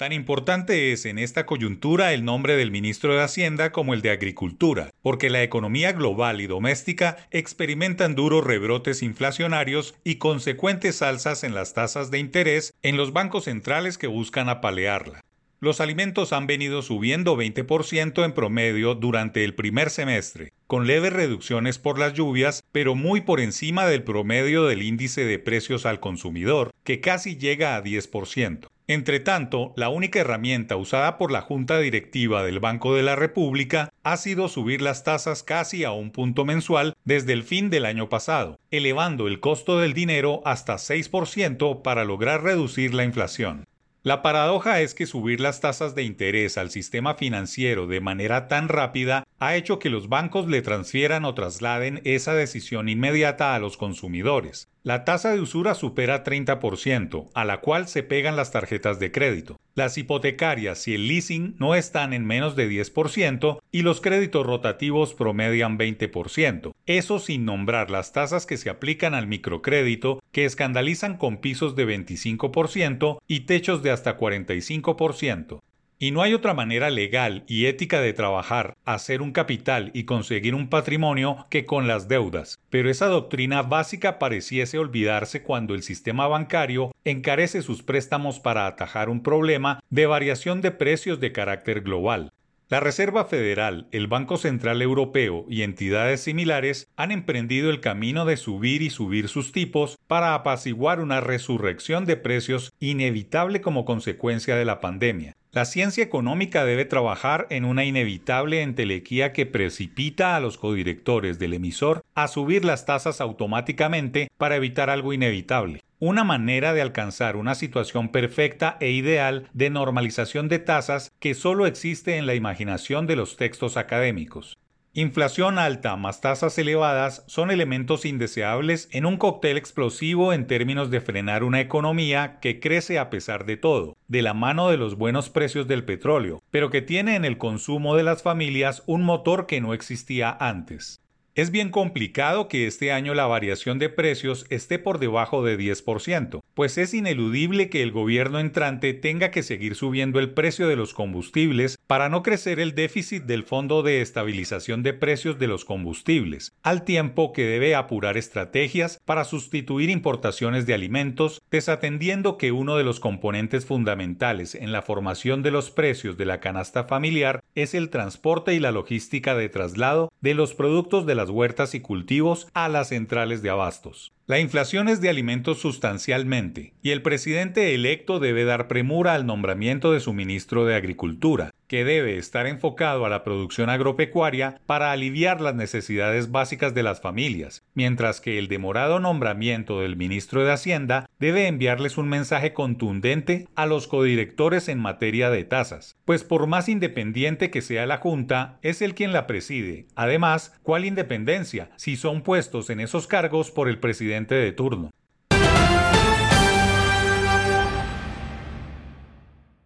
Tan importante es en esta coyuntura el nombre del ministro de Hacienda como el de Agricultura, porque la economía global y doméstica experimentan duros rebrotes inflacionarios y consecuentes alzas en las tasas de interés en los bancos centrales que buscan apalearla. Los alimentos han venido subiendo 20% en promedio durante el primer semestre, con leves reducciones por las lluvias, pero muy por encima del promedio del índice de precios al consumidor, que casi llega a 10%. Entre tanto, la única herramienta usada por la Junta Directiva del Banco de la República ha sido subir las tasas casi a un punto mensual desde el fin del año pasado, elevando el costo del dinero hasta 6% para lograr reducir la inflación. La paradoja es que subir las tasas de interés al sistema financiero de manera tan rápida ha hecho que los bancos le transfieran o trasladen esa decisión inmediata a los consumidores. La tasa de usura supera 30%, a la cual se pegan las tarjetas de crédito. Las hipotecarias y el leasing no están en menos de 10% y los créditos rotativos promedian 20%. Eso sin nombrar las tasas que se aplican al microcrédito, que escandalizan con pisos de 25% y techos de hasta 45%. Y no hay otra manera legal y ética de trabajar, hacer un capital y conseguir un patrimonio que con las deudas. Pero esa doctrina básica pareciese olvidarse cuando el sistema bancario encarece sus préstamos para atajar un problema de variación de precios de carácter global. La Reserva Federal, el Banco Central Europeo y entidades similares han emprendido el camino de subir y subir sus tipos para apaciguar una resurrección de precios inevitable como consecuencia de la pandemia. La ciencia económica debe trabajar en una inevitable entelequía que precipita a los codirectores del emisor a subir las tasas automáticamente para evitar algo inevitable una manera de alcanzar una situación perfecta e ideal de normalización de tasas que solo existe en la imaginación de los textos académicos. Inflación alta más tasas elevadas son elementos indeseables en un cóctel explosivo en términos de frenar una economía que crece a pesar de todo, de la mano de los buenos precios del petróleo, pero que tiene en el consumo de las familias un motor que no existía antes. Es bien complicado que este año la variación de precios esté por debajo de 10%, pues es ineludible que el gobierno entrante tenga que seguir subiendo el precio de los combustibles para no crecer el déficit del Fondo de Estabilización de Precios de los Combustibles, al tiempo que debe apurar estrategias para sustituir importaciones de alimentos, desatendiendo que uno de los componentes fundamentales en la formación de los precios de la canasta familiar es el transporte y la logística de traslado de los productos de la las huertas y cultivos a las centrales de abastos. La inflación es de alimentos sustancialmente, y el presidente electo debe dar premura al nombramiento de su ministro de Agricultura, que debe estar enfocado a la producción agropecuaria para aliviar las necesidades básicas de las familias, mientras que el demorado nombramiento del ministro de Hacienda debe enviarles un mensaje contundente a los codirectores en materia de tasas, pues por más independiente que sea la Junta, es él quien la preside. Además, ¿cuál independencia si son puestos en esos cargos por el presidente de turno.